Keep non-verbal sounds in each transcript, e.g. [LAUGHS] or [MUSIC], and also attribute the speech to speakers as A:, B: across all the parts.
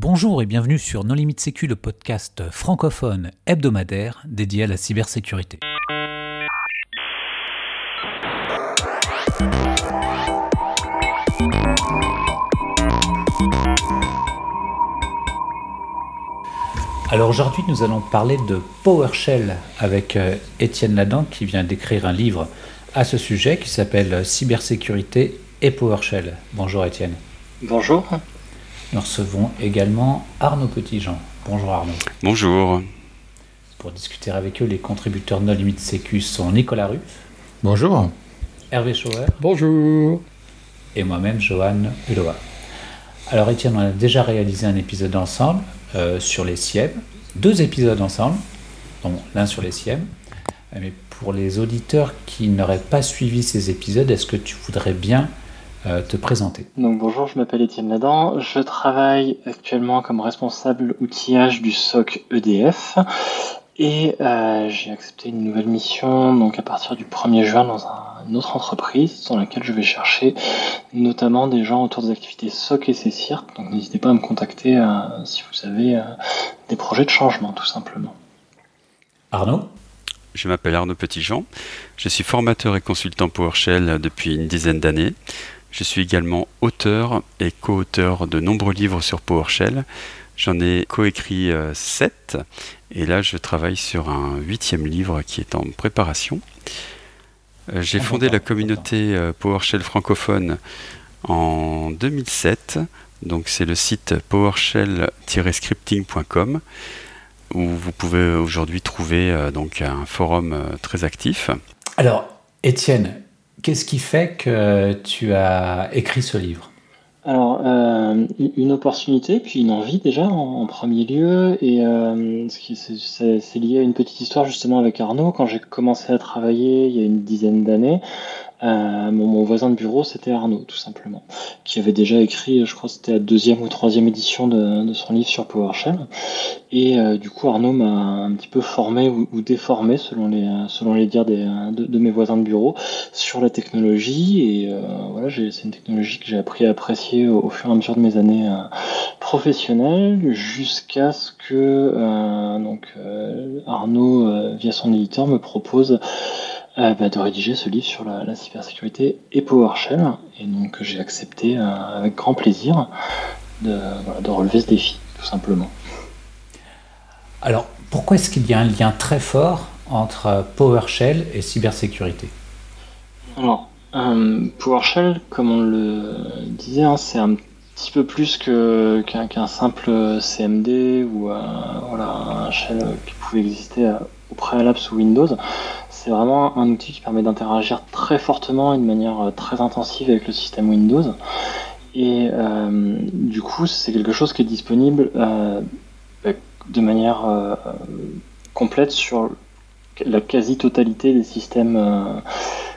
A: Bonjour et bienvenue sur Non Limite Sécu, le podcast francophone hebdomadaire dédié à la cybersécurité. Alors aujourd'hui, nous allons parler de PowerShell avec euh, Étienne Ladan qui vient d'écrire un livre à ce sujet qui s'appelle Cybersécurité et PowerShell. Bonjour Étienne.
B: Bonjour.
A: Nous recevons également Arnaud Petitjean. Bonjour Arnaud.
C: Bonjour.
A: Pour discuter avec eux, les contributeurs No Limite Sécu sont Nicolas Ruff.
D: Bonjour.
A: Hervé Schauer.
D: Bonjour.
A: Et moi-même, Johan Uloa. Alors Étienne, on a déjà réalisé un épisode ensemble euh, sur les SIEM. Deux épisodes ensemble, dont l'un sur les SIEM. Mais pour les auditeurs qui n'auraient pas suivi ces épisodes, est-ce que tu voudrais bien euh, te présenter.
B: Donc bonjour, je m'appelle Étienne Ladan. Je travaille actuellement comme responsable outillage du SOC EDF et euh, j'ai accepté une nouvelle mission donc à partir du 1er juin dans une autre entreprise dans laquelle je vais chercher notamment des gens autour des activités SOC et CSIRT. Donc n'hésitez pas à me contacter euh, si vous avez des projets de changement tout simplement.
A: Arnaud?
C: Je m'appelle Arnaud Petitjean. Je suis formateur et consultant PowerShell depuis une dizaine d'années. Je suis également auteur et co-auteur de nombreux livres sur PowerShell. J'en ai coécrit 7 euh, et là je travaille sur un huitième livre qui est en préparation. Euh, j'ai fondé la communauté euh, PowerShell francophone en 2007. Donc c'est le site powershell-scripting.com où vous pouvez aujourd'hui trouver donc un forum très actif.
A: Alors, Étienne, Qu'est-ce qui fait que tu as écrit ce livre?
B: Alors, euh, une opportunité, puis une envie déjà en, premier lieu, et euh, c'est lié à une petite histoire justement avec Arnaud. Quand j'ai commencé à travailler il y a une dizaine d'années, euh, mon, voisin de bureau, c'était Arnaud, tout simplement, qui avait déjà écrit, je crois c'était la deuxième ou troisième édition de, son livre sur PowerShell. Et euh, du coup, Arnaud m'a un petit peu formé ou, déformé, selon les, selon les dires des, de, mes voisins de bureau, sur la technologie. Et euh, voilà, c'est une technologie que j'ai appris à apprécier au, fur et à mesure de mes années professionnelles, jusqu'à ce que donc Arnaud, via son éditeur, me propose euh, bah, de rédiger ce livre sur la, cybersécurité et PowerShell. Et donc j'ai accepté euh, avec grand plaisir de, relever ce défi, tout simplement.
A: Alors pourquoi est-ce qu'il y a un lien très fort entre PowerShell et cybersécurité?
B: Alors, euh, PowerShell, comme on le disait, hein, c'est un petit peu plus qu'un simple CMD ou voilà, un shell qui pouvait exister au préalable sous Windows c'est vraiment un outil qui permet d'interagir très fortement et de manière euh, très intensive avec le système Windows. Et euh, du coup, c'est quelque chose qui est disponible euh, bah, de manière complète sur la quasi-totalité des systèmes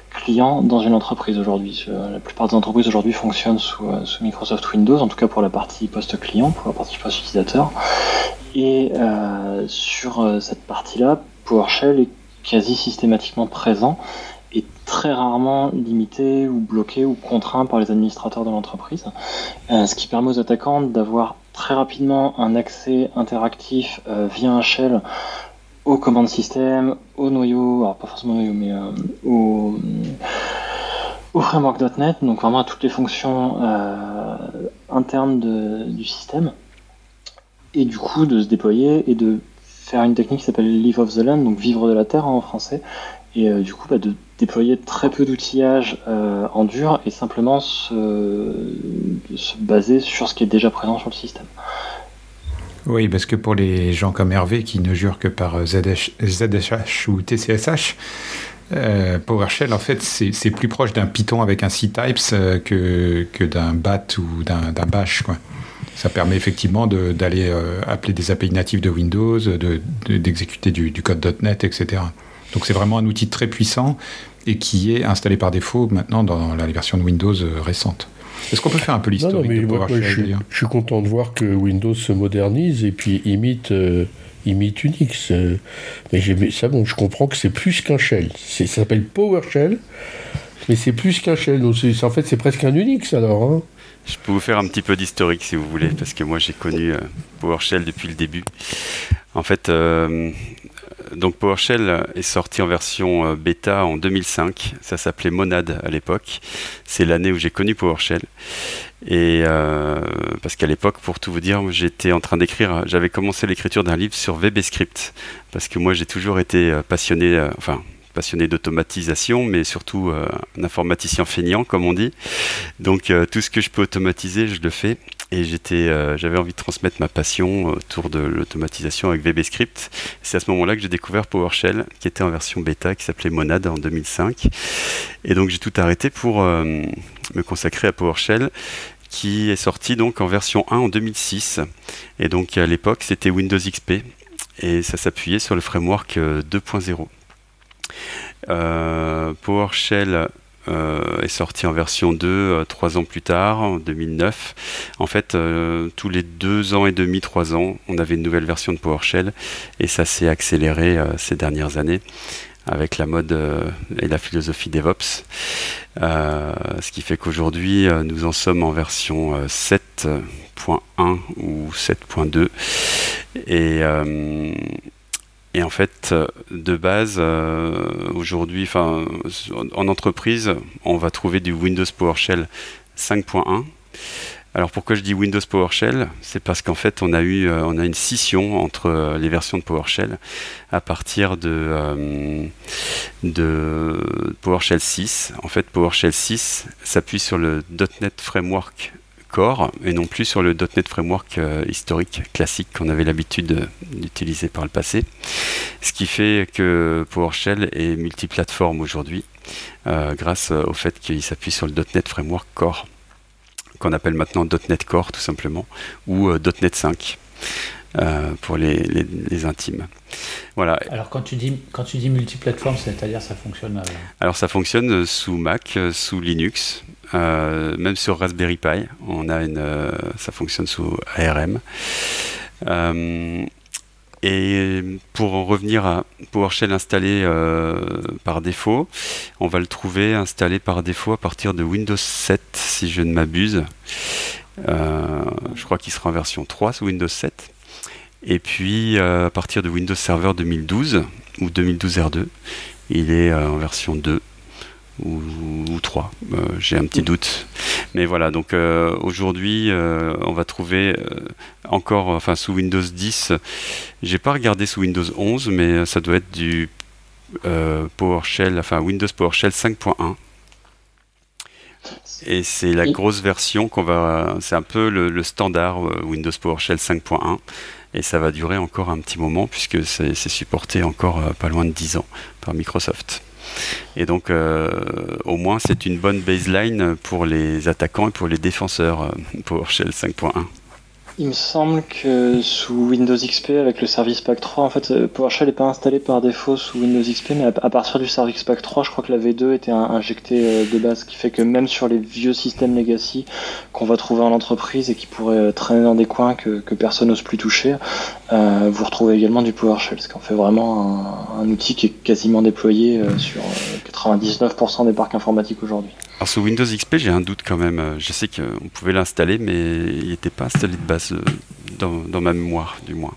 B: clients dans une entreprise aujourd'hui. La plupart des entreprises aujourd'hui fonctionnent sous, Microsoft Windows, en tout cas pour la partie post-client, pour la partie post-utilisateur. Et sur cette partie-là, PowerShell est quasi systématiquement présent et très rarement limité ou bloqué ou contraint par les administrateurs de l'entreprise. Euh, ce qui permet aux attaquants d'avoir très rapidement un accès interactif euh, via un shell aux commandes système, au noyau, alors pas forcément noyau, mais euh, au, au framework.net, donc vraiment à toutes les fonctions internes du système, et du coup de se déployer et de faire une technique qui s'appelle Live of the Land, donc vivre de la terre en français, et euh, du coup bah, de déployer très peu d'outillage euh, en dur et simplement se, baser sur ce qui est déjà présent sur le système.
D: Oui, parce que pour les gens comme Hervé qui ne jurent que par ZSH ou TCSH, euh, PowerShell, en fait, c'est plus proche d'un Python avec un C-Types que, que d'un BAT ou d'un Bash. Quoi. Ça permet effectivement d'aller euh, appeler des API natifs de Windows, d'exécuter du, code .NET, etc. Donc c'est vraiment un outil très puissant et qui est installé par défaut maintenant dans la version de Windows euh, récente. Est-ce qu'on peut faire un peu l'historique de PowerShell
E: je, je, suis content de voir que Windows se modernise et puis imite, euh, imite Unix. mais ça, bon, je comprends que c'est plus qu'un shell. Ça s'appelle PowerShell, mais c'est plus qu'un shell. Donc en fait, c'est presque un Unix alors. Hein
C: Je peux vous faire un petit peu d'historique si vous voulez, parce que moi j'ai connu PowerShell depuis le début. En fait, donc PowerShell est sorti en version euh, bêta en 2005. Ça s'appelait Monad à l'époque. C'est l'année où j'ai connu PowerShell. Et euh, parce qu'à l'époque, pour tout vous dire, j'étais en train d'écrire, j'avais commencé l'écriture d'un livre sur VBScript. Parce que moi, j'ai toujours été euh, passionné, enfin, passionné d'automatisation, mais surtout un informaticien feignant, comme on dit. Donc, tout ce que je peux automatiser, je le fais. Et euh, j'avais envie de transmettre ma passion autour de l'automatisation avec VBScript. C'est à ce moment-là que j'ai découvert PowerShell, qui était en version bêta, qui s'appelait Monad en 2005. Et donc j'ai tout arrêté pour euh, me consacrer à PowerShell, qui est sorti donc en version 1 en 2006. Et donc à l'époque, c'était Windows XP. Et ça s'appuyait sur le framework 2.0. Euh, PowerShell est sorti en version 2 euh, trois ans plus tard, en 2009. En fait, euh, tous les deux ans et demi, trois ans, on avait une nouvelle version de PowerShell et ça s'est accéléré ces dernières années avec la mode et la philosophie DevOps. ce qui fait qu'aujourd'hui, nous en sommes en version 7.1 ou 7.2. Et et en fait, euh, de base, euh, aujourd'hui, en entreprise, on va trouver du Windows PowerShell 5.1. Alors pourquoi je dis Windows PowerShell? C'est parce qu'en fait on a eu euh, on a une scission entre les versions de PowerShell à partir de, de PowerShell 6. En fait PowerShell 6 s'appuie sur le .NET Framework Core et non plus sur le .NET Framework euh, historique classique qu'on avait l'habitude d'utiliser par le passé. Ce qui fait que PowerShell est multiplateforme aujourd'hui euh, grâce au fait qu'il s'appuie sur le .NET Framework Core qu'on appelle maintenant .NET Core tout simplement ou euh, .NET 5. Pour les, intimes. Voilà.
A: Alors quand tu dis quand tu dis multiplateforme, c'est-à-dire ça fonctionne
C: Alors ça fonctionne sous Mac, sous Linux, euh, même sur Raspberry Pi, on a une, euh, ça fonctionne sous ARM. Euh, et pour en revenir à PowerShell installé par défaut, on va le trouver installé par défaut à partir de Windows 7, si je ne m'abuse. je crois qu'il sera en version 3 sous Windows 7. Et puis à partir de Windows Server 2012 ou 2012 R2, il est en version 2 ou, ou 3. Euh, j'ai un petit doute. Mais voilà, donc euh, aujourd'hui, euh, on va trouver encore, enfin sous Windows 10, j'ai pas regardé sous Windows 11, mais ça doit être du PowerShell, enfin Windows PowerShell 5.1. Et c'est la grosse version qu'on va. C'est un peu le, le standard Windows PowerShell 5.1. Et ça va durer encore un petit moment puisque c'est supporté encore pas loin de 10 ans par Microsoft. Et donc, euh, au moins, c'est une bonne baseline pour les attaquants et pour les défenseurs euh, PowerShell 5.1.
B: Il me semble que sous Windows XP, avec le Service Pack 3, en fait, euh, PowerShell n'est pas installé par défaut sous Windows XP, mais à, partir du Service Pack 3, je crois que la V2 était injectée euh, de base, ce qui fait que même sur les vieux systèmes legacy qu'on va trouver en entreprise et qui pourraient euh, traîner dans des coins que, personne n'ose plus toucher, vous retrouvez également du PowerShell, ce qui en fait vraiment un, outil qui est quasiment déployé sur 99% des parcs informatiques aujourd'hui.
C: Alors sous Windows XP, j'ai un doute quand même. Je sais qu'on pouvait l'installer, mais il n'était pas installé de base euh, dans, ma mémoire, du moins.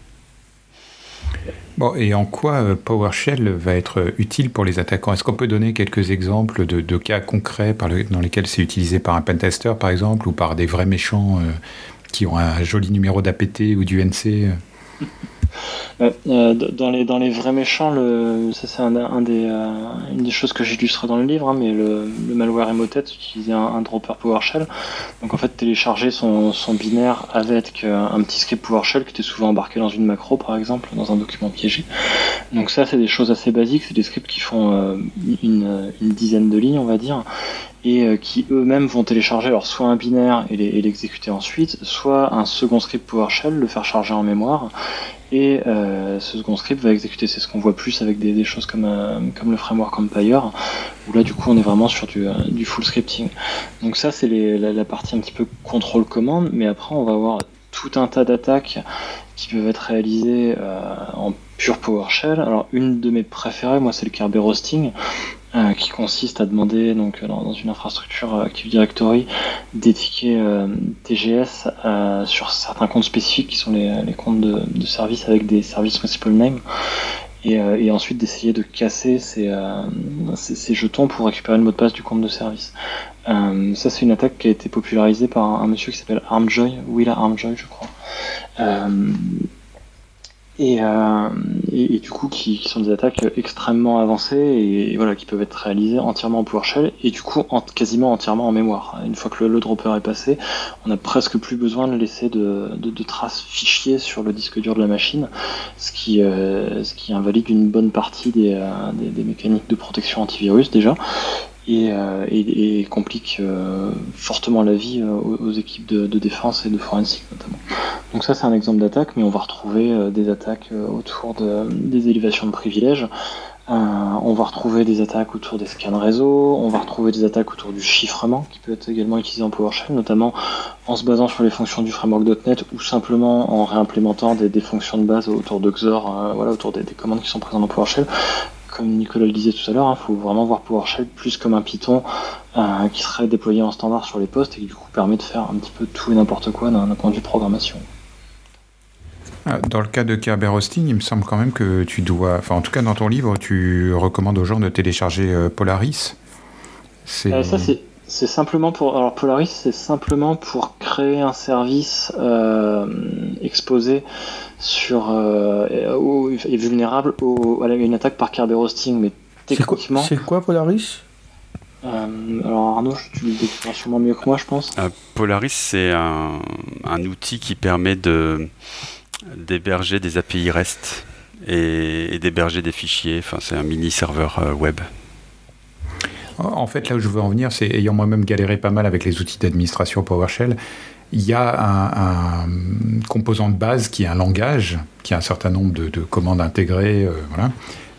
D: Bon, et en quoi euh, PowerShell va être utile pour les attaquants? Est-ce qu'on peut donner quelques exemples de, cas concrets dans lesquels c'est utilisé par un pentester, par exemple, ou par des vrais méchants euh, qui ont un joli numéro d'APT ou du NC
B: euh, euh, dans, les, dans les vrais méchants, ça c'est euh, une des choses que j'illustre dans le livre, hein, mais le, malware Emotet utilisait un, un, dropper PowerShell. Donc en fait, télécharger son, son binaire avec un petit script PowerShell qui était souvent embarqué dans une macro, par exemple, dans un document piégé. Donc ça, c'est des choses assez basiques, c'est des scripts qui font une, une dizaine de lignes, on va dire, et qui eux-mêmes vont télécharger alors soit un binaire et l'exécuter ensuite, soit un second script PowerShell, le faire charger en mémoire, et euh, ce second script va exécuter. C'est ce qu'on voit plus avec des, choses comme, euh, comme le framework Empire, où là du coup on est vraiment sur du, euh, full scripting. Donc ça c'est la, la, partie un petit peu contrôle commande, mais après on va avoir tout un tas d'attaques qui peuvent être réalisées en pur PowerShell. Alors une de mes préférées, moi c'est le Kerberos roasting. qui consiste à demander donc dans, une infrastructure Active Directory des tickets TGS sur certains comptes spécifiques qui sont les, comptes de, service avec des services principal name euh, et, ensuite d'essayer de casser euh, ces, jetons pour récupérer le mot de passe du compte de service. Euh, ça, c'est une attaque qui a été popularisée par un, monsieur qui s'appelle Armjoy, Willa Armjoy, je crois. Euh, et, et, du coup qui, sont des attaques extrêmement avancées et, voilà qui peuvent être réalisées entièrement en PowerShell et du coup en, quasiment entièrement en mémoire. Une fois que le, dropper est passé, on n'a presque plus besoin de laisser de, de, traces fichiers sur le disque dur de la machine, ce qui, euh, ce qui invalide une bonne partie des, euh, des, des mécaniques de protection antivirus déjà et, euh, et, complique euh, fortement la vie euh, aux, équipes de, défense et de forensique notamment. Donc ça c'est un exemple d'attaque, mais on va retrouver des attaques autour de, des élévations de privilèges. on va retrouver des attaques autour des scans réseau, on va retrouver des attaques autour du chiffrement qui peut être également utilisé en PowerShell, notamment en se basant sur les fonctions du framework.NET ou simplement en réimplémentant des, des, fonctions de base autour de XOR, voilà, autour des, des, commandes qui sont présentes dans PowerShell comme Nicolas le disait tout à l'heure, il hein, faut vraiment voir PowerShell plus comme un Python euh, qui serait déployé en standard sur les postes et qui du coup permet de faire un petit peu tout et n'importe quoi d'un point de vue programmation.
D: Ah, dans le cas de Kerber Hosting, il me semble quand même que tu dois, enfin en tout cas dans ton livre, tu recommandes aux gens de télécharger euh, Polaris.
B: Euh, ça c'est c'est simplement pour. Alors Polaris, c'est simplement pour créer un service euh, exposé sur euh, et vulnérable à une attaque par Kerberos-Hosting. Mais techniquement.
E: C'est quoi, Polaris?
B: euh, alors Arnaud, tu le décriras sûrement mieux que moi, je pense.
C: Polaris, c'est un, un, outil qui permet de d'héberger des API REST et, et d'héberger des fichiers. Enfin, c'est un mini serveur web.
D: En fait, là où je veux en venir, c'est ayant moi-même galéré pas mal avec les outils d'administration PowerShell, il y a un, composant de base qui est un langage, qui a un certain nombre de, commandes intégrées, euh, voilà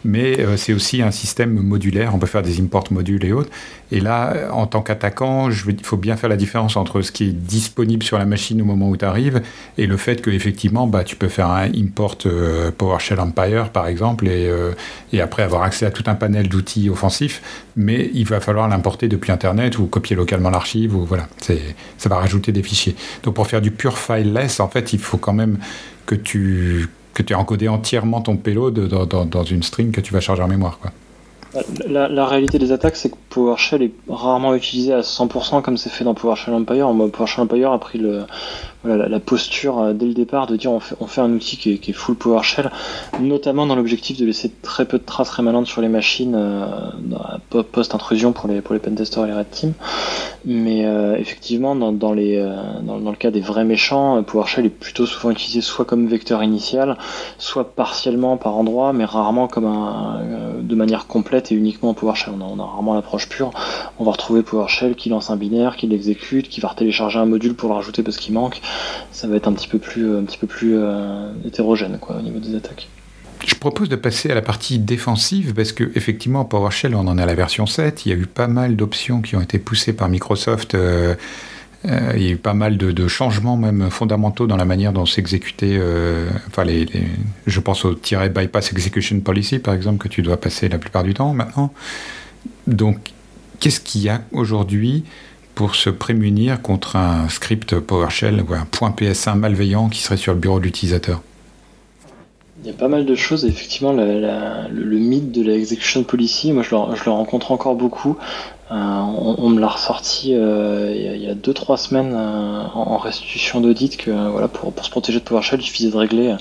D: mais euh, c'est aussi un système modulaire. On peut faire des imports modules et autres. Et là, euh, en tant qu'attaquant, il faut bien faire la différence entre ce qui est disponible sur la machine au moment où tu arrives et le fait qu'effectivement, bah, tu peux faire un import euh, PowerShell Empire, par exemple, et, et, après avoir accès à tout un panel d'outils offensifs, mais il va falloir l'importer depuis Internet ou copier localement l'archive, voilà, ça va rajouter des fichiers. Donc pour faire du pure fileless, en fait, il faut quand même que tu que tu as encodé entièrement ton payload dans, une string que tu vas charger en mémoire. Quoi.
B: La, la, réalité des attaques, c'est que PowerShell est rarement utilisé à 100% comme c'est fait dans PowerShell Empire. PowerShell Empire a pris le, la, posture euh, dès le départ de dire on fait, on fait un outil qui est, qui est full PowerShell, notamment dans l'objectif de laisser très peu de traces rémanentes sur les machines euh, post-intrusion pour les, pour les pentesters et les red team. Mais euh, effectivement, dans, dans les, dans, le cas des vrais méchants, PowerShell est plutôt souvent utilisé soit comme vecteur initial, soit partiellement par endroit, mais rarement comme un, de manière complète et uniquement en PowerShell. On a, on a rarement l'approche pure. On va retrouver PowerShell qui lance un binaire, qui l'exécute, qui va télécharger un module pour le rajouter parce qu'il manque ça va être un petit peu plus, un petit peu plus euh, hétérogène au niveau des attaques.
D: Je propose de passer à la partie défensive parce que effectivement PowerShell on en est à la version 7, il y a eu pas mal d'options qui ont été poussées par Microsoft. Euh, euh, il y a eu pas mal de, changements même fondamentaux dans la manière dont s'exécutait, enfin les, je pense au tiret bypass execution policy par exemple que tu dois passer la plupart du temps maintenant. Donc qu'est-ce qu'il y a aujourd'hui pour se prémunir contre un script PowerShell ou un point PS1 malveillant qui serait sur le bureau de l'utilisateur
B: il y a pas mal de choses. Effectivement, le, mythe de l'execution policy, moi je le, je le rencontre encore beaucoup. Euh, on, me l'a ressorti euh, il y a 2-3 semaines euh, en, restitution d'audit que voilà pour, pour, se protéger de PowerShell, il suffisait de régler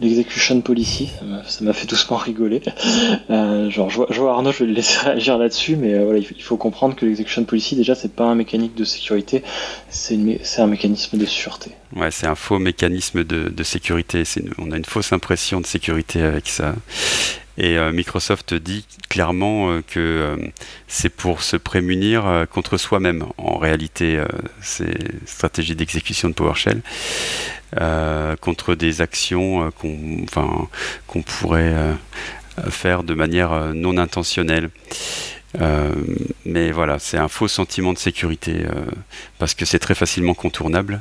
B: l'execution policy. Ça m'a fait doucement [LAUGHS] rigoler. genre, je vois, Arnaud, je vais le laisser [LAUGHS] réagir là-dessus, mais voilà, il faut comprendre que l'execution policy, déjà, c'est pas un mécanique de sécurité, c'est un mécanisme de sûreté.
C: Ouais, c'est un faux mécanisme de, de sécurité. on a une fausse impression de sécurité avec ça. Et euh, Microsoft dit clairement euh, que euh, c'est pour se prémunir contre soi-même. En réalité, c'est stratégie d'exécution de PowerShell contre des actions qu'on pourrait faire de manière non intentionnelle. mais voilà, c'est un faux sentiment de sécurité parce que c'est très facilement contournable.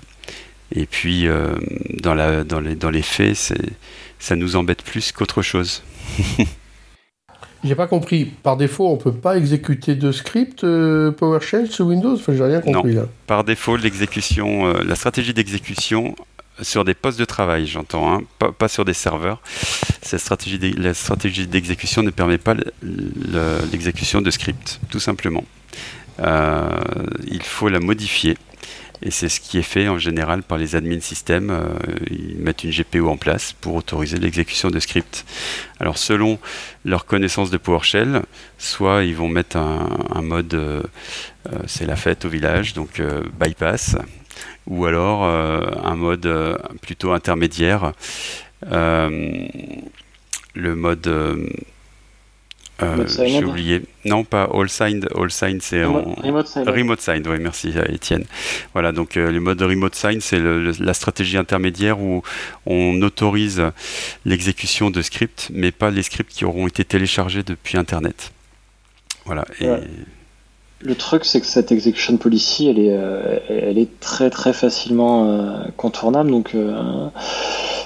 C: Et puis, dans, les, faits, ça nous embête plus qu'autre chose. [LAUGHS]
E: J'ai pas compris. Par défaut, on peut pas exécuter de script euh, PowerShell sous Windows? Enfin, j'ai rien compris là.
C: Par défaut, l'exécution, euh, la stratégie d'exécution sur des postes de travail, j'entends, hein, pas, sur des serveurs. Cette stratégie, la stratégie d'exécution ne permet pas l'exécution de script, tout simplement. Euh, il faut la modifier et c'est ce qui est fait en général par les admins système. Euh, ils mettent une GPO en place pour autoriser l'exécution de scripts. Alors selon leur connaissance de PowerShell, soit ils vont mettre un, mode, euh, euh, c'est la fête au village, donc bypass, ou alors un mode plutôt intermédiaire. le mode euh, j'ai oublié. Non, pas All Signed. All Signed, c'est
B: en... Remote Signed.
C: Remote Signed, oui, merci Étienne. Voilà, donc euh, le mode Remote Signed, c'est la stratégie intermédiaire où on autorise l'exécution de scripts, mais pas les scripts qui auront été téléchargés depuis Internet. Voilà. Et...
B: Le truc, c'est que cette execution policy, elle est, euh, elle est très très facilement contournable. Donc,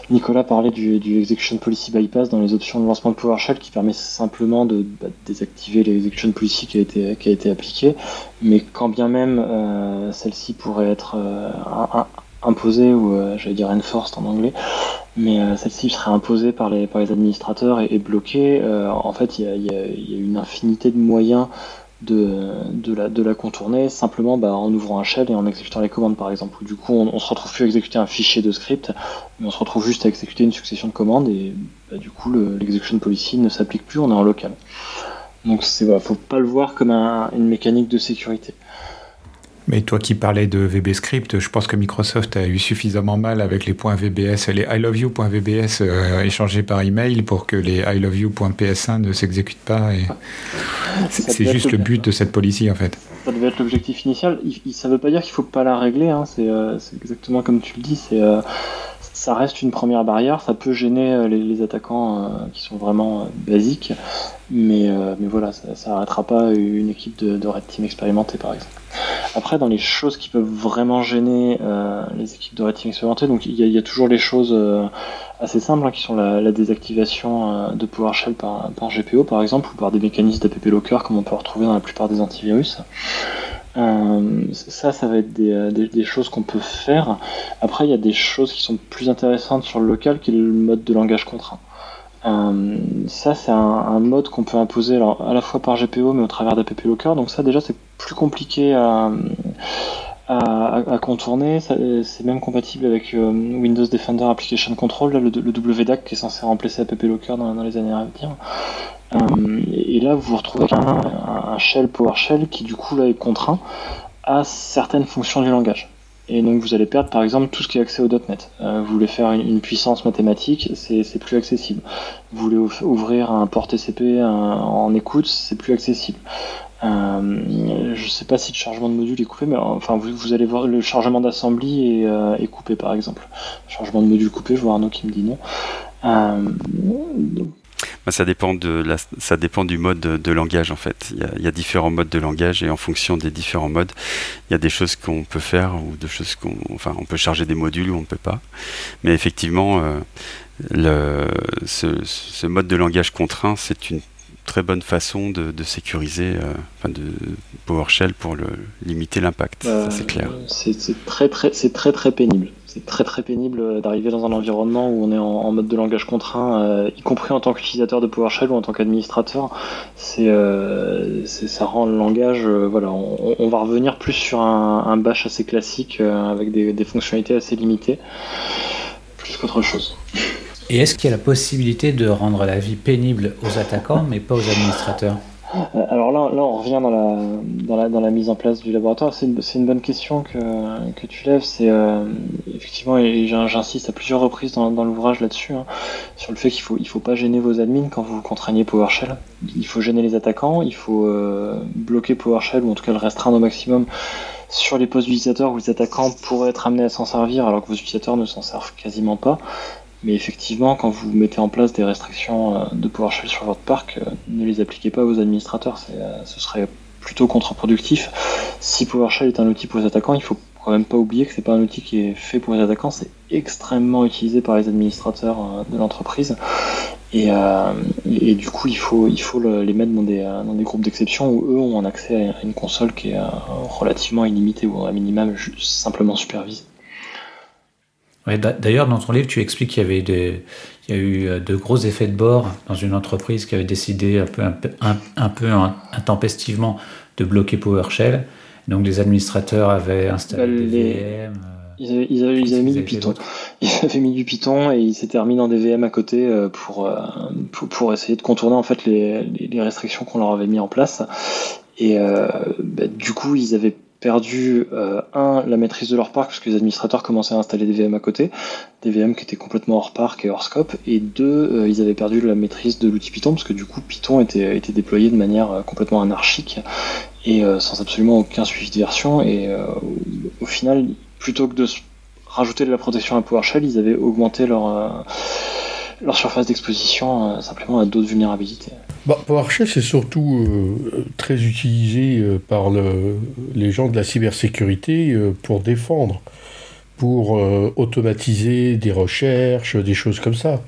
B: Nicolas parlait du, Execution Policy Bypass dans les options de lancement de PowerShell qui permet simplement de bah, désactiver l'execution policy qui a été, qui a été appliquée. Mais quand bien même euh, celle-ci pourrait être euh, imposée, ou euh, j'allais dire enforced en anglais, mais celle-ci serait imposée par les, par les administrateurs et, bloquée, en fait il y a, y a, une infinité de moyens de, de, la, de la contourner simplement bah, en ouvrant un shell et en exécutant les commandes par exemple. Du coup on, on se retrouve plus à exécuter un fichier de script, mais on se retrouve juste à exécuter une succession de commandes et bah, du coup l'execution policy ne s'applique plus, on est en local. Donc c'est voilà, faut pas le voir comme une mécanique de sécurité.
D: Mais toi qui parlais de VBScript, je pense que Microsoft a eu suffisamment mal avec les points VBS, les I love you.vbs euh, échangés par email pour que les I love you.ps1 ne s'exécutent pas. Et... C'est juste le but de cette policy en fait.
B: Ça devait être l'objectif initial. ça ne veut pas dire qu'il ne faut pas la régler. Hein. Euh, c'est exactement comme tu le dis. C'est euh, ça reste une première barrière, ça peut gêner euh, les, attaquants euh, qui sont vraiment euh, basiques, mais, mais voilà, ça n'arrêtera pas une équipe de, Red Team expérimentée par exemple. Après, dans les choses qui peuvent vraiment gêner les équipes de Red Team expérimentées, donc il y, a toujours les choses assez simples hein, qui sont la, désactivation de PowerShell par, par GPO par exemple, ou par des mécanismes d'APP Locker comme on peut retrouver dans la plupart des antivirus. Euh, ça, ça va être euh, des, choses qu'on peut faire. Après, il y a des choses qui sont plus intéressantes sur le local, qui est le mode de langage contraint. Euh, ça, c'est un, mode qu'on peut imposer à la fois par GPO, mais au travers d'APP Locker. Donc ça, déjà, c'est plus compliqué à, contourner. C'est même compatible avec Windows Defender Application Control, le, WDAC qui est censé remplacer APP Locker dans, les années à venir. Et là, vous vous retrouvez avec un, shell PowerShell qui du coup là est contraint à certaines fonctions du langage. Et donc vous allez perdre par exemple tout ce qui est accès au .NET. Euh, vous voulez faire une, puissance mathématique, c'est plus accessible. Vous voulez ouvrir un port TCP en écoute, c'est plus accessible. Euh, je sais pas si le chargement de module est coupé, mais enfin vous, allez voir le chargement d'assembly est, euh, est, coupé par exemple. chargement de module coupé, je vois Arnaud qui me dit non.
C: Bah, ça, dépend de ça dépend du mode de, langage en fait. Il y, a, différents modes de langage et en fonction des différents modes, il y a des choses qu'on peut faire ou des choses qu'on. Enfin, on peut charger des modules ou on ne peut pas. Mais effectivement, euh, le, ce, mode de langage contraint, c'est une très bonne façon de, sécuriser euh, enfin de PowerShell pour le, limiter l'impact. c'est clair.
B: C'est très très c'est très très pénible c'est très très pénible d'arriver dans un environnement où on est en, mode de langage contraint, euh, y compris en tant qu'utilisateur de PowerShell ou en tant qu'administrateur. C'est, euh, ça rend le langage, euh, voilà, on, va revenir plus sur un, bash assez classique avec des, fonctionnalités assez limitées, plus qu'autre chose.
A: Et est-ce qu'il y a la possibilité de rendre la vie pénible aux attaquants, mais pas aux administrateurs?
B: euh, alors là, là, on revient dans la, dans la, dans la mise en place du laboratoire. C'est une, une, bonne question que, que tu lèves. C'est euh, effectivement, et j'insiste à plusieurs reprises dans, dans l'ouvrage là-dessus, hein, sur le fait qu'il faut, il faut pas gêner vos admins quand vous contraignez PowerShell. Il faut gêner les attaquants, il faut euh, bloquer PowerShell ou en tout cas le restreindre au maximum sur les postes d'utilisateurs où les attaquants pourraient être amenés à s'en servir alors que vos utilisateurs ne s'en servent quasiment pas. Mais effectivement, quand vous mettez en place des restrictions euh, de PowerShell sur votre parc, euh, ne les appliquez pas aux administrateurs. Euh, ce serait plutôt contre-productif. Si PowerShell est un outil pour les attaquants, il faut quand même pas oublier que c'est pas un outil qui est fait pour les attaquants, c'est extrêmement utilisé par les administrateurs de l'entreprise. Et, et, du coup, il faut, il faut les mettre dans des, dans des groupes d'exception où eux ont un accès à une console qui est relativement illimitée ou à minimum simplement supervisée.
A: D'ailleurs, dans ton livre, tu expliques qu'il y avait des, il y a eu euh, de gros effets de bord dans une entreprise qui avait décidé un peu, un, peu intempestivement de bloquer PowerShell. Donc les administrateurs avaient installé bah, des VM. Euh,
B: ils avaient, mis du Python. [LAUGHS] Ils avaient mis du Python et ils s'étaient remis dans des VM à côté euh, pour, pour, essayer de contourner en fait les, les restrictions qu'on leur avait mis en place. Et bah, du coup, ils avaient perdu euh, un la maîtrise de leur parc parce que les administrateurs commençaient à installer des VM à côté, des VM qui étaient complètement hors parc et hors scope, et deux euh, ils avaient perdu la maîtrise de l'outil Python parce que du coup Python était, était déployé de manière euh, complètement anarchique et sans absolument aucun suivi de version. Et au final plutôt que de rajouter de la protection à PowerShell ils avaient augmenté leur leur surface d'exposition simplement à d'autres vulnérabilités.
E: Bah, PowerShell, c'est surtout euh, très utilisé euh, par les gens de la cybersécurité euh, pour défendre, pour automatiser des recherches, des choses comme ça.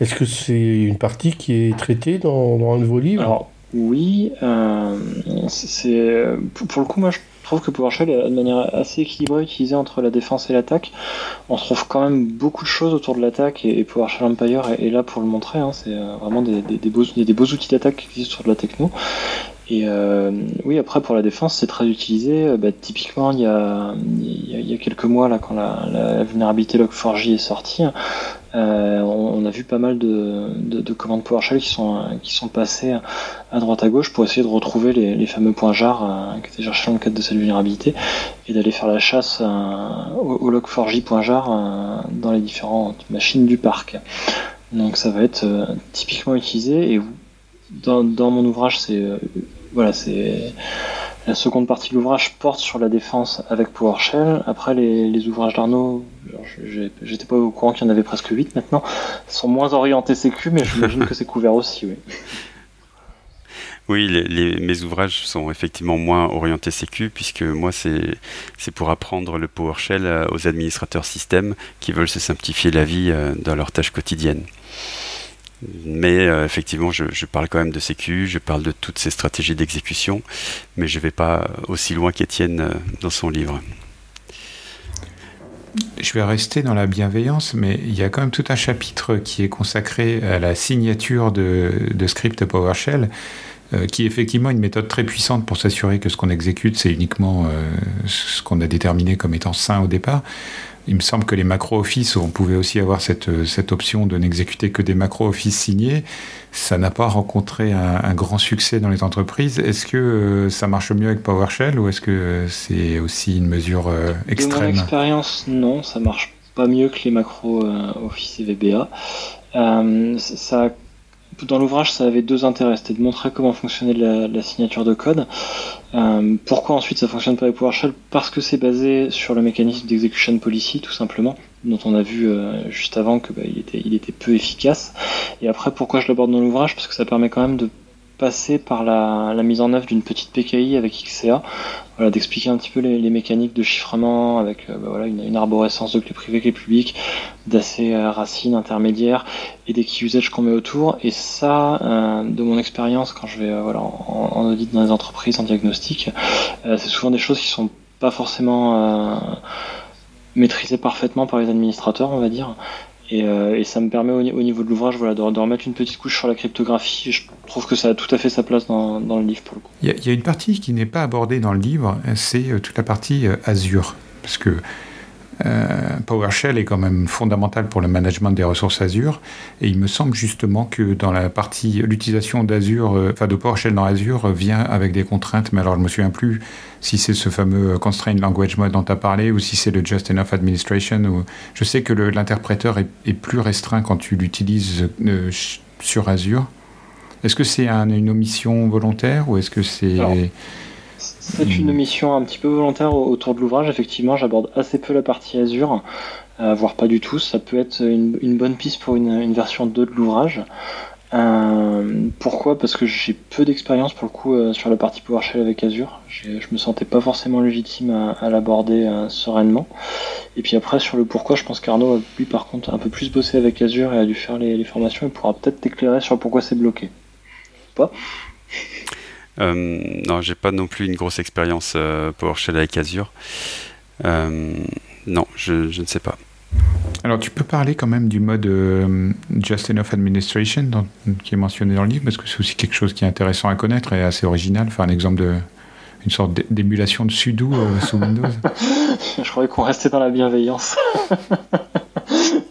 E: Est-ce que c'est une partie qui est traitée dans, dans un de vos livres
B: Alors, oui. c'est, pour le coup, moi, je trouve que PowerShell est de manière assez équilibrée utilisée entre la défense et l'attaque. On trouve quand même beaucoup de choses autour de l'attaque et, PowerShell Empire est, là pour le montrer. Hein. C'est euh, vraiment des, beaux, des, beaux, outils d'attaque qui existent sur de la techno. Et euh, oui, après pour la défense, c'est très utilisé. Euh, bah, typiquement, il y, a, il y, a, quelques mois, là, quand la, la vulnérabilité Log4j est sortie, euh, on, a vu pas mal de, de, commandes PowerShell qui sont, qui sont passées à droite à gauche pour essayer de retrouver les, fameux points jar qui étaient cherchés dans le cadre de cette vulnérabilité et d'aller faire la chasse au, log4j.jar dans les différentes machines du parc. Donc ça va être typiquement utilisé et dans, dans mon ouvrage c'est voilà, c'est la seconde partie de l'ouvrage porte sur la défense avec PowerShell. Après, les, ouvrages d'Arnaud, j'étais pas au courant qu'il y en avait presque 8 maintenant, sont moins orientés sécu, mais j'imagine que c'est couvert aussi, oui. [LAUGHS]
C: Oui, mes ouvrages sont effectivement moins orientés sécu, puisque moi, c'est pour apprendre le PowerShell euh, aux administrateurs système qui veulent se simplifier la vie euh, dans leurs tâches quotidiennes. Mais euh, effectivement, je, parle quand même de sécu, je parle de toutes ces stratégies d'exécution, mais je ne vais pas aussi loin qu'Étienne euh, dans son livre.
D: Je vais rester dans la bienveillance, mais il y a quand même tout un chapitre qui est consacré à la signature de, de script PowerShell, euh, qui est effectivement une méthode très puissante pour s'assurer que ce qu'on exécute, c'est uniquement ce qu'on a déterminé comme étant sain au départ il me semble que les macro office, on pouvait aussi avoir cette, euh, cette option de n'exécuter que des macro office signés. Ça n'a pas rencontré un, grand succès dans les entreprises. Est-ce que euh, ça marche mieux avec PowerShell ou est-ce que euh, c'est aussi une mesure extrême
B: De mon expérience, non, ça marche pas mieux que les macro office et VBA. ça dans l'ouvrage, ça avait deux intérêts. C'était de montrer comment fonctionnait la, signature de code. Euh, pourquoi ensuite ça fonctionne pas avec PowerShell Parce que c'est basé sur le mécanisme d'execution policy, tout simplement, dont on a vu euh, juste avant que bah, était peu efficace. Et après, pourquoi je l'aborde dans l'ouvrage? Parce que ça permet quand même de passer par la, mise en œuvre d'une petite PKI avec XCA, voilà, d'expliquer un petit peu les, mécaniques de chiffrement avec euh, bah, une, arborescence de clés privées, clés publiques, d'assez euh, racines intermédiaires et des key usage qu'on met autour. Et ça, euh, de mon expérience, quand je vais en, audit dans les entreprises, en diagnostic, c'est souvent des choses qui sont pas forcément maîtrisées parfaitement par les administrateurs, on va dire. Euh, et, ça me permet au, niveau de l'ouvrage voilà, de, remettre une petite couche sur la cryptographie. Je trouve que ça a tout à fait sa place dans, le livre pour le coup.
D: Il y, a une partie qui n'est pas abordée dans le livre, c'est euh, toute la partie euh, Azure. Parce que PowerShell est quand même fondamental pour le management des ressources Azure. Et il me semble justement que dans la partie, l'utilisation d'Azure, euh, enfin de PowerShell dans Azure vient avec des contraintes. Mais alors je me souviens plus si c'est ce fameux Constrained Language Mode dont tu as parlé ou si c'est le Just Enough Administration. Ou... Je sais que l'interpréteur est, plus restreint quand tu l'utilises euh, sur Azure. Est-ce que c'est une omission volontaire ou est-ce que c'est...
B: C'est une mission un petit peu volontaire autour de l'ouvrage. Effectivement, j'aborde assez peu la partie Azure, euh, voire pas du tout. Ça peut être une, bonne piste pour une, version 2 de l'ouvrage. Euh, pourquoi? Parce que j'ai peu d'expérience pour le coup euh, sur la partie PowerShell avec Azure. Je me sentais pas forcément légitime à, l'aborder euh, sereinement. Et puis après sur le pourquoi, je pense qu'Arnaud a lui par contre un peu plus bossé avec Azure et a dû faire les, formations et pourra peut-être t'éclairer sur pourquoi c'est bloqué. Pas
C: Non, j'ai pas non plus une grosse expérience PowerShell avec Azure. non, je ne sais pas.
D: Alors, tu peux parler quand même du mode euh, Just Enough Administration qui est mentionné dans le livre, parce que c'est aussi quelque chose qui est intéressant à connaître et assez original. Enfin, un exemple de une sorte d'émulation de sudo euh, sous Windows. [LAUGHS]
B: Je croyais qu'on restait dans la bienveillance. [LAUGHS]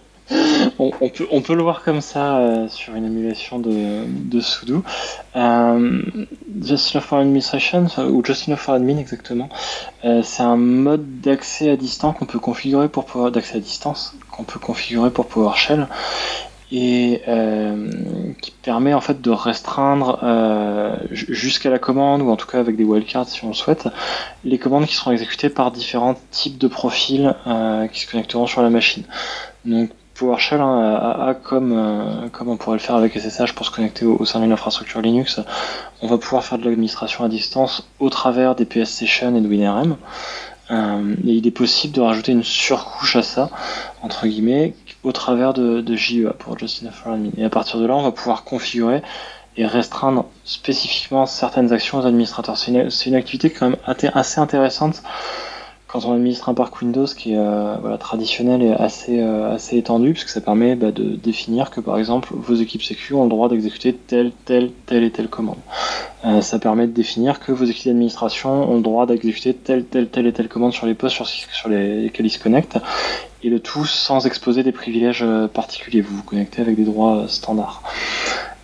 B: on, peut, le voir comme ça euh, sur une émulation de, de sudo. Euh, Just for Administration, ou Just for Admin exactement, euh, c'est un mode d'accès à distance qu'on peut configurer pour d'accès à distance qu'on peut configurer pour PowerShell et qui permet en fait de restreindre jusqu'à la commande ou en tout cas avec des wildcards si on le souhaite les commandes qui seront exécutées par différents types de profils qui se connecteront sur la machine. PowerShell hein, a, comme, euh, comme on pourrait le faire avec SSH pour se connecter au, sein d'une infrastructure Linux, on va pouvoir faire de l'administration à distance au travers des PS Session et de WinRM. Euh, et il est possible de rajouter une surcouche à ça, entre guillemets, au travers de, JEA pour Justin Admin. Et à partir de là, on va pouvoir configurer et restreindre spécifiquement certaines actions aux administrateurs. C'est une, activité quand même assez intéressante quand on administre un parc Windows qui est euh, traditionnel et assez, euh, assez étendu, puisque ça permet bah, de définir que par exemple vos équipes sécu ont le droit d'exécuter telle, telle, telle et telle commande. Euh, ça permet de définir que vos équipes d'administration ont le droit d'exécuter telle, telle, telle et telle commande sur les postes sur, sur lesquels ils se connectent, et le tout sans exposer des privilèges particuliers. Vous vous connectez avec des droits standards.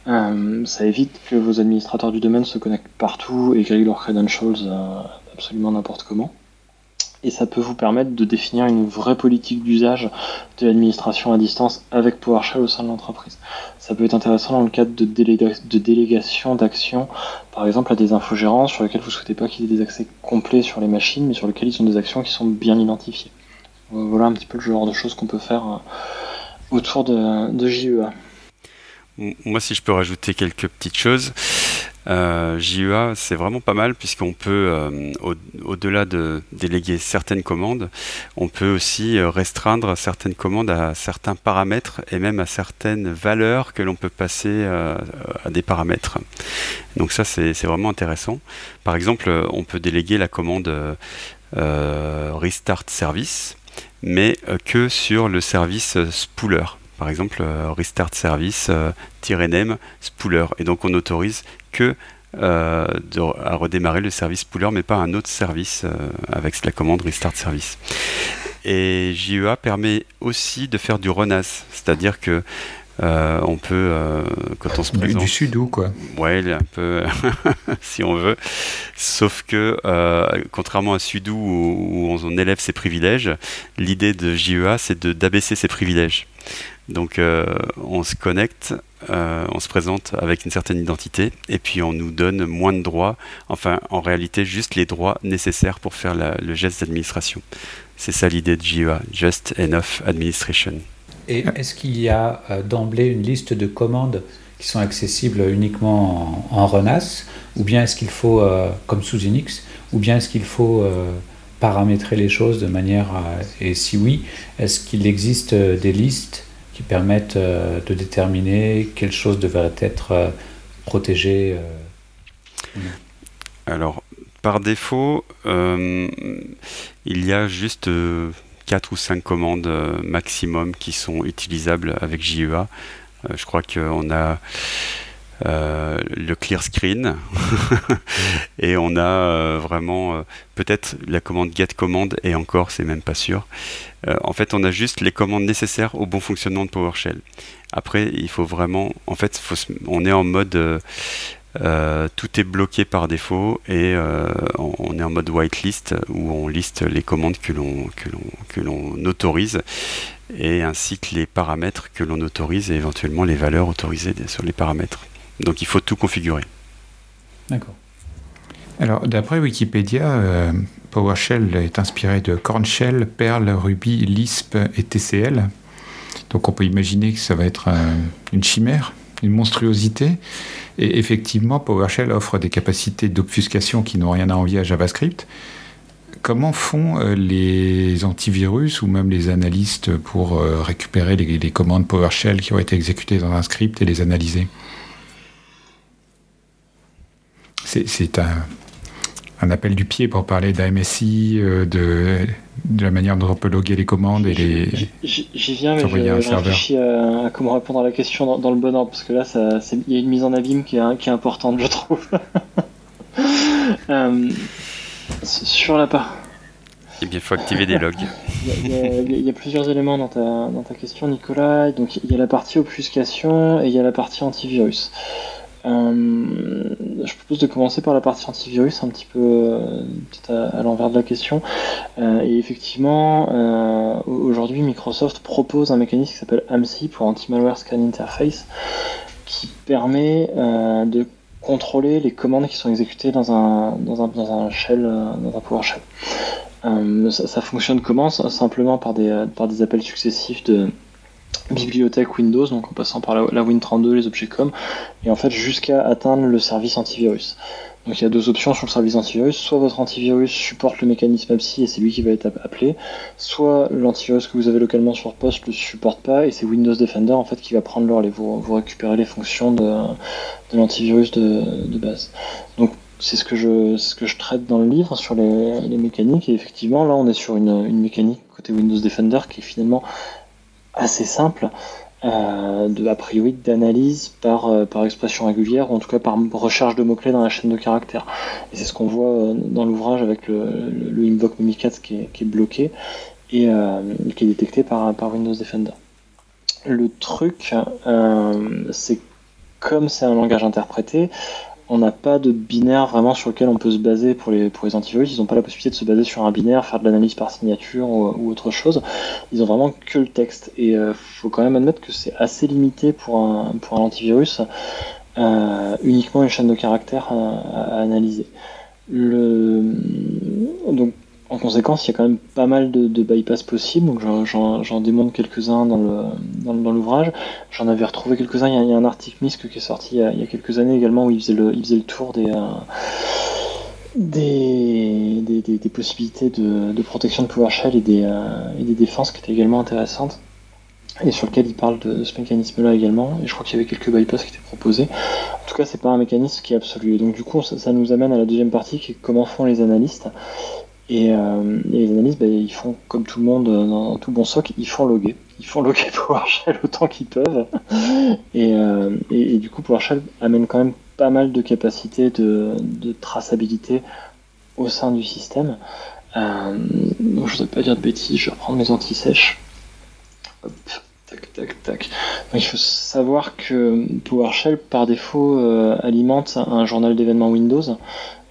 B: ça évite que vos administrateurs du domaine se connectent partout et grillent leurs credentials absolument n'importe comment et ça peut vous permettre de définir une vraie politique d'usage de l'administration à distance avec PowerShell au sein de l'entreprise. Ça peut être intéressant dans le cadre de, délégation d'actions, par exemple à des infogérants sur lesquels vous ne souhaitez pas qu'il y ait des accès complets sur les machines, mais sur lesquels ils ont des actions qui sont bien identifiées. Voilà un petit peu le genre de choses qu'on peut faire euh, autour de JEA.
C: Moi, si je peux rajouter quelques petites choses, euh, JEA, c'est vraiment pas mal puisqu'on peut, euh, au-delà de déléguer certaines commandes, on peut aussi euh, restreindre certaines commandes à certains paramètres et même à certaines valeurs que l'on peut passer à des paramètres. Donc ça, c'est vraiment intéressant. Par exemple, on peut déléguer la commande restart service, mais que sur le service spooler par exemple restart service name spooler et donc on autorise que euh, à redémarrer le service spooler, mais pas un autre service euh, avec la commande restart service. Et JEA permet aussi de faire du renas, c'est-à-dire que euh, on peut, quand on se présente...
D: Du sudo, quoi.
C: Ouais, un peu, [LAUGHS] si on veut. Sauf que, contrairement à sudo où, où, on élève ses privilèges, l'idée de JEA, c'est d'abaisser ses privilèges. Donc euh, on se connecte, euh, on se présente avec une certaine identité et puis on nous donne moins de droits, enfin en réalité juste les droits nécessaires pour faire le geste d'administration. C'est ça l'idée de JEA, Just Enough Administration.
A: Et est-ce qu'il y a euh, d'emblée une liste de commandes qui sont accessibles uniquement en, RENAS ou bien est-ce qu'il faut, comme sous Unix, ou bien est-ce qu'il faut paramétrer les choses de manière. Et si oui, est-ce qu'il existe des listes qui permettent euh, de déterminer quelle chose devrait être euh, protégée
C: euh, Alors, par défaut, il y a juste 4 ou 5 commandes maximum qui sont utilisables avec JEA. je crois qu'on a le clear screen [LAUGHS] et on a vraiment peut-être la commande get commande et encore c'est même pas sûr euh, en fait, on a juste les commandes nécessaires au bon fonctionnement de PowerShell. Après, il faut vraiment, en fait, on est en mode euh, euh, tout est bloqué par défaut et on est en mode whitelist où on liste les commandes que l'on que l'on autorise et ainsi que les paramètres que l'on autorise et éventuellement les valeurs autorisées sur les paramètres. Donc il faut tout configurer.
A: D'accord.
D: Alors d'après Wikipédia, PowerShell est inspiré de Corn Shell, Perl, Ruby, Lisp et TCL. Donc on peut imaginer que ça va être une chimère, une monstruosité. Et effectivement, PowerShell offre des capacités d'obfuscation qui n'ont rien à envier à JavaScript. Comment font euh, les antivirus ou même les analystes pour euh, récupérer les, commandes PowerShell qui ont été exécutées dans un script et les analyser? C'est un, un appel du pied pour parler d'AMSI, euh, de, de, la manière dont on peut loguer les commandes et les.
B: J'y viens, mais je, réfléchis à, comment répondre à la question dans, le bon ordre, parce que là, il y a une mise en abîme qui est, qui est importante, je trouve. [LAUGHS] euh, sur la part.
C: Eh bien, il faut activer des logs.
B: Il y, a, plusieurs éléments dans ta, dans ta question, Nicolas. Donc, il y a la partie obfuscation et il y a la partie antivirus. Euh, je propose de commencer par la partie antivirus, un petit peu euh, à, l'envers de la question. Euh, et effectivement, aujourd'hui, Microsoft propose un mécanisme qui s'appelle AMSI pour Anti-Malware Scan Interface, qui permet de contrôler les commandes qui sont exécutées dans un, dans un, dans un shell, dans un PowerShell. Ça, ça, fonctionne comment? Simplement par des, par des appels successifs de, bibliothèque Windows, donc en passant par la, Win32, les objets com, et en fait jusqu'à atteindre le service antivirus. Donc il y a deux options sur le service antivirus, soit votre antivirus supporte le mécanisme APSI et c'est lui qui va être appelé, soit l'antivirus que vous avez localement sur poste le supporte pas et c'est Windows Defender en fait qui va prendre le relais, vous, vous récupérez les fonctions de, l'antivirus de, base. Donc c'est ce que je ce que je traite dans le livre sur les, mécaniques et effectivement là on est sur une, une mécanique côté Windows Defender qui est finalement assez simple, euh, de, a priori d'analyse par, euh, par expression régulière, ou en tout cas par recherche de mots-clés dans la chaîne de caractères. Et c'est ce qu'on voit euh, dans l'ouvrage avec le, le, invoke Mimikatz qui est, qui est bloqué et qui est détecté par, par Windows Defender. Le truc, c'est comme c'est un langage interprété, on n'a pas de binaire vraiment sur lequel on peut se baser pour les, pour les antivirus. Ils n'ont pas la possibilité de se baser sur un binaire, faire de l'analyse par signature ou, autre chose. Ils ont vraiment que le texte. Et il euh, faut quand même admettre que c'est assez limité pour un, antivirus, euh, uniquement une chaîne de caractères à, à analyser. En conséquence, il y a quand même pas mal de, bypass possibles, donc j'en démontre quelques-uns dans l'ouvrage. J'en avais retrouvé quelques-uns, il, y a un article MISC qui est sorti il y, a, quelques années également où il faisait le, le tour des, euh, possibilités de, protection de PowerShell et des, euh, et des défenses qui étaient également intéressantes et sur lequel il parle de, ce mécanisme-là également, et je crois qu'il y avait quelques bypass qui étaient proposés. En tout cas, c'est pas un mécanisme qui est absolu. Et donc du coup, ça, nous amène à la deuxième partie, qui est comment font les analystes. Euh, et, les analystes, bah, ils font comme tout le monde euh, dans tout bon soc, ils font loguer. Ils font [LAUGHS] loguer PowerShell autant qu'ils peuvent. Euh, et, du coup, PowerShell amène quand même pas mal de capacités de, traçabilité au sein du système. Euh, je ne voudrais pas dire de bêtises, je vais reprendre mes anti-sèches. tac, tac, tac. il faut savoir que PowerShell, par défaut, alimente un journal d'événements Windows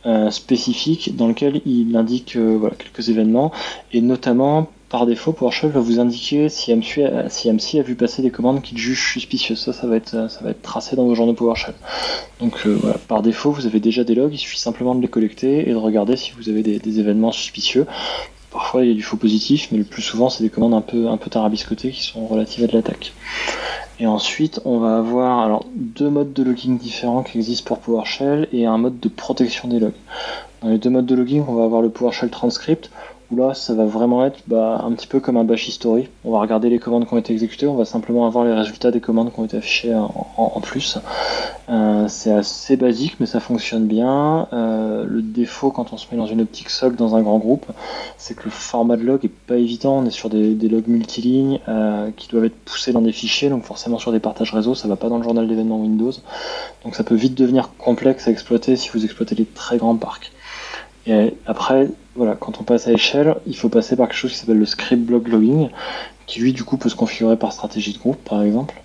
B: euh, spécifique dans lequel il indique euh, quelques événements et notamment par défaut PowerShell va vous indiquer si MC, a vu passer des commandes qu'il juge suspicieuses. Ça, va être, ça va être tracé dans vos journaux PowerShell. Donc euh, voilà, par défaut, vous avez déjà des logs, il suffit simplement de les collecter et de regarder si vous avez des, des événements suspicieux. Parfois, il y a du faux positif, mais le plus souvent, c'est des commandes un peu, un peu tarabiscotées qui sont relatives à de l'attaque. Et ensuite, on va avoir alors, deux modes de logging différents qui existent pour PowerShell et un mode de protection des logs. Dans les deux modes de logging, on va avoir le PowerShell Transcript, là, ça va vraiment être bah, un petit peu comme un bash history. On va regarder les commandes qui ont été exécutées, on va simplement avoir les résultats des commandes qui ont été affichées en, plus. Euh, c'est assez basique, mais ça fonctionne bien. Euh, le défaut quand on se met dans une optique SOC dans un grand groupe, c'est que le format de log est pas évident. On est sur des, logs multilignes euh, qui doivent être poussés dans des fichiers, donc forcément sur des partages réseau, ça va pas dans le journal d'événements Windows. Donc ça peut vite devenir complexe à exploiter si vous exploitez les très grands parcs. Et après, voilà, quand on passe à échelle, il faut passer par quelque chose qui s'appelle le script block logging, qui lui du coup peut se configurer par stratégie de groupe par exemple.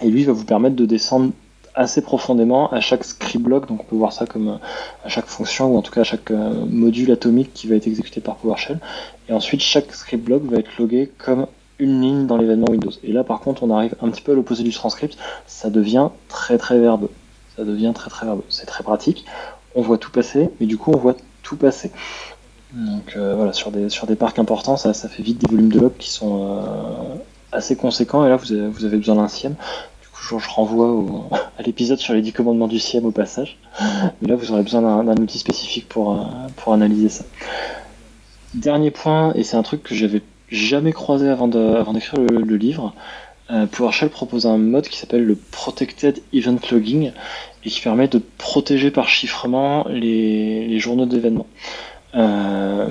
B: Et lui va vous permettre de descendre assez profondément à chaque script block, donc on peut voir ça comme euh, à chaque fonction ou en tout cas à chaque euh, module atomique qui va être exécuté par PowerShell. Et ensuite chaque script block va être logué comme une ligne dans l'événement Windows. Et là par contre on arrive un petit peu à l'opposé du transcript, ça devient très très verbeux. Ça devient très très verbeux. C'est très pratique. On voit tout passer, mais du coup on voit tout passer. Donc euh, voilà, sur des, sur des parcs importants, ça, fait vite des volumes de log qui sont euh, assez conséquents, et là vous avez, vous avez besoin d'un SIEM. Du coup, toujours je renvoie [LAUGHS] à l'épisode sur les 10 commandements du CIEM au passage. Mais là, vous aurez besoin d'un outil spécifique pour, pour analyser ça. Dernier point, et c'est un truc que j'avais jamais croisé avant d'écrire le, livre, PowerShell propose un mode qui s'appelle le Protected Event Logging et qui permet de protéger par chiffrement les, journaux d'événements. Euh,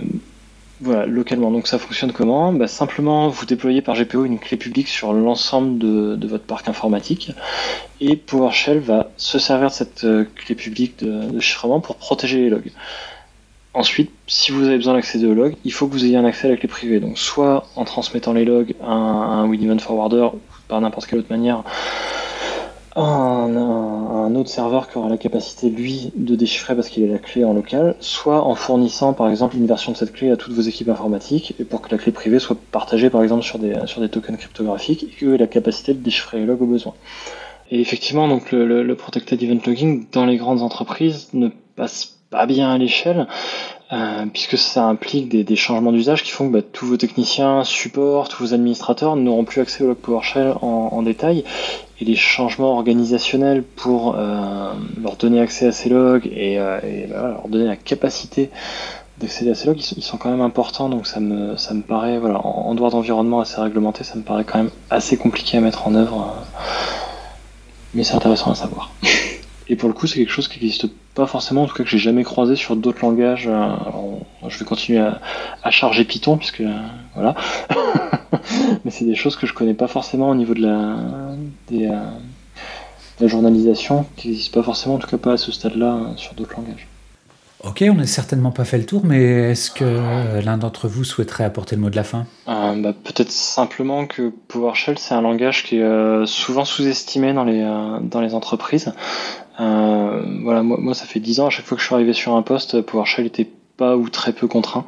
B: voilà, localement. Donc ça fonctionne comment? Bah, Simplement, vous déployez par GPO une clé publique sur l'ensemble de, votre parc informatique et PowerShell va se servir de cette euh, clé publique de, chiffrement pour protéger les logs. Ensuite, si vous avez besoin d'accéder aux logs, il faut que vous ayez un accès à la clé privée. Donc soit en transmettant les logs à un, un WinEvent Forwarder ou par n'importe quelle autre manière, un, un, autre serveur qui aura la capacité, lui, de déchiffrer parce qu'il a la clé en local, soit en fournissant, par exemple, une version de cette clé à toutes vos équipes informatiques, et pour que la clé privée soit partagée, par exemple, sur des, sur des tokens cryptographiques, et qu'eux aient la capacité de déchiffrer les logs au besoin. Et effectivement, donc le, le Protected Event Logging dans les grandes entreprises ne passe bien à l'échelle, euh, puisque ça implique des, changements d'usage qui font que bah, tous vos techniciens, support, tous vos administrateurs n'auront plus accès au log PowerShell en, détail, et les changements organisationnels pour euh, leur donner accès à ces logs et, euh, leur donner la capacité d'accéder à ces logs, ils sont, quand même importants, donc ça me, ça me paraît, voilà, en, en droit d'environnement assez réglementé, ça me paraît quand même assez compliqué à mettre en œuvre, mais c'est intéressant à savoir. [LAUGHS] Et pour le coup, c'est quelque chose qui n'existe pas forcément, en tout cas que j'ai jamais croisé sur d'autres langages. Euh, je vais continuer à, charger Python, puisque euh, voilà. [LAUGHS] Mais c'est des choses que je connais pas forcément au niveau de la, des, euh, la journalisation, qui n'existent pas forcément, en tout cas pas à ce stade-là, sur d'autres langages.
A: Ok, on n'a certainement pas fait le tour, mais est-ce que l'un d'entre vous souhaiterait apporter le mot de la fin?
B: Bah, Peut-être simplement que PowerShell, c'est un langage qui est souvent sous-estimé dans les, dans les entreprises. Euh, voilà, moi, moi, ça fait 10 ans, à chaque fois que je suis arrivé sur un poste, PowerShell était pas ou très peu contraint.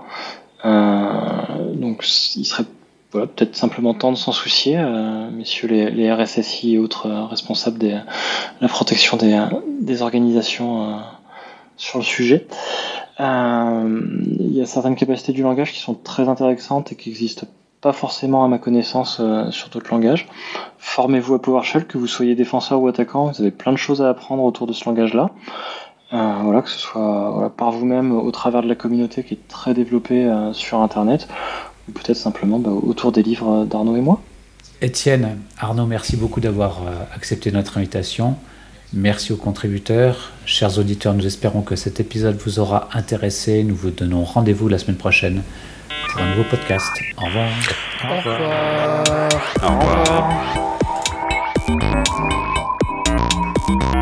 B: Euh, donc il serait voilà, peut-être simplement temps de s'en soucier, euh, messieurs les, RSSI et autres responsables de la protection des, des organisations sur le sujet. Il y a certaines capacités du langage qui sont très intéressantes et qui existent pas forcément à ma connaissance euh, sur d'autres langages. Formez-vous à PowerShell, que vous soyez défenseur ou attaquant, vous avez plein de choses à apprendre autour de ce langage-là. Euh, voilà, que ce soit par vous-même au travers de la communauté qui est très développée euh, sur Internet, ou peut-être simplement bah, autour des livres d'Arnaud et moi.
A: Étienne, Arnaud, merci beaucoup d'avoir accepté notre invitation. Merci aux contributeurs. Chers auditeurs, nous espérons que cet épisode vous aura intéressé. Nous vous donnons rendez-vous la semaine prochaine pour un nouveau podcast. Au revoir. Au revoir.
C: Au revoir. Au revoir.